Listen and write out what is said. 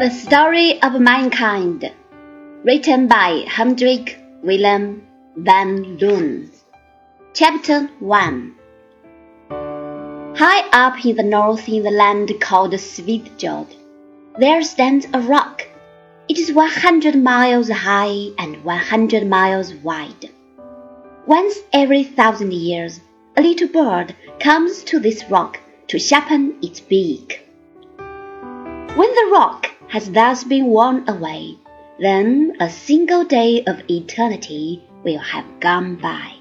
A Story of Mankind, written by Hendrik Willem van Loon. Chapter 1 High up in the north in the land called Svithjod, there stands a rock. It is 100 miles high and 100 miles wide. Once every thousand years, a little bird comes to this rock to sharpen its beak. When the rock has thus been worn away, then a single day of eternity will have gone by.